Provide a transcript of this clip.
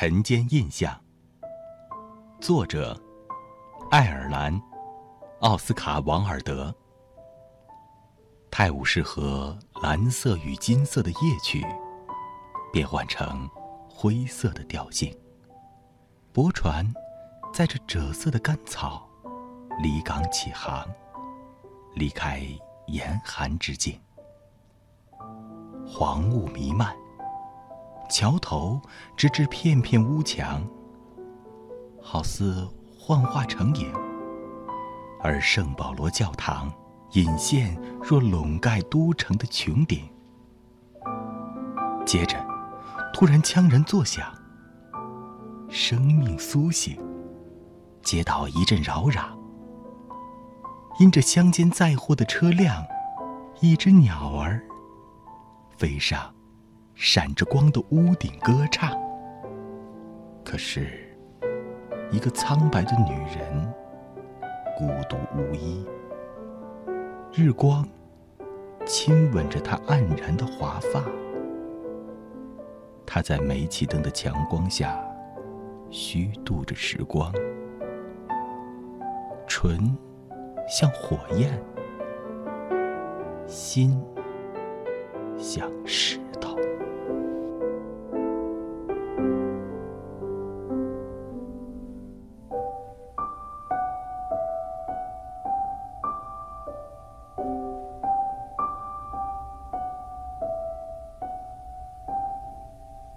晨间印象》，作者爱尔兰奥斯卡·王尔德。泰晤士河蓝色与金色的夜曲变换成灰色的调性，驳船载着赭色的干草离港起航，离开严寒之境。黄雾弥漫，桥头直至片片屋墙，好似幻化成影，而圣保罗教堂。隐现若笼盖都城的穹顶。接着，突然枪人作响，生命苏醒，街道一阵扰攘。因着乡间载货的车辆，一只鸟儿飞上闪着光的屋顶歌唱。可是，一个苍白的女人孤独无依。日光亲吻着她黯然的华发，她在煤气灯的强光下虚度着时光，唇像火焰，心像石。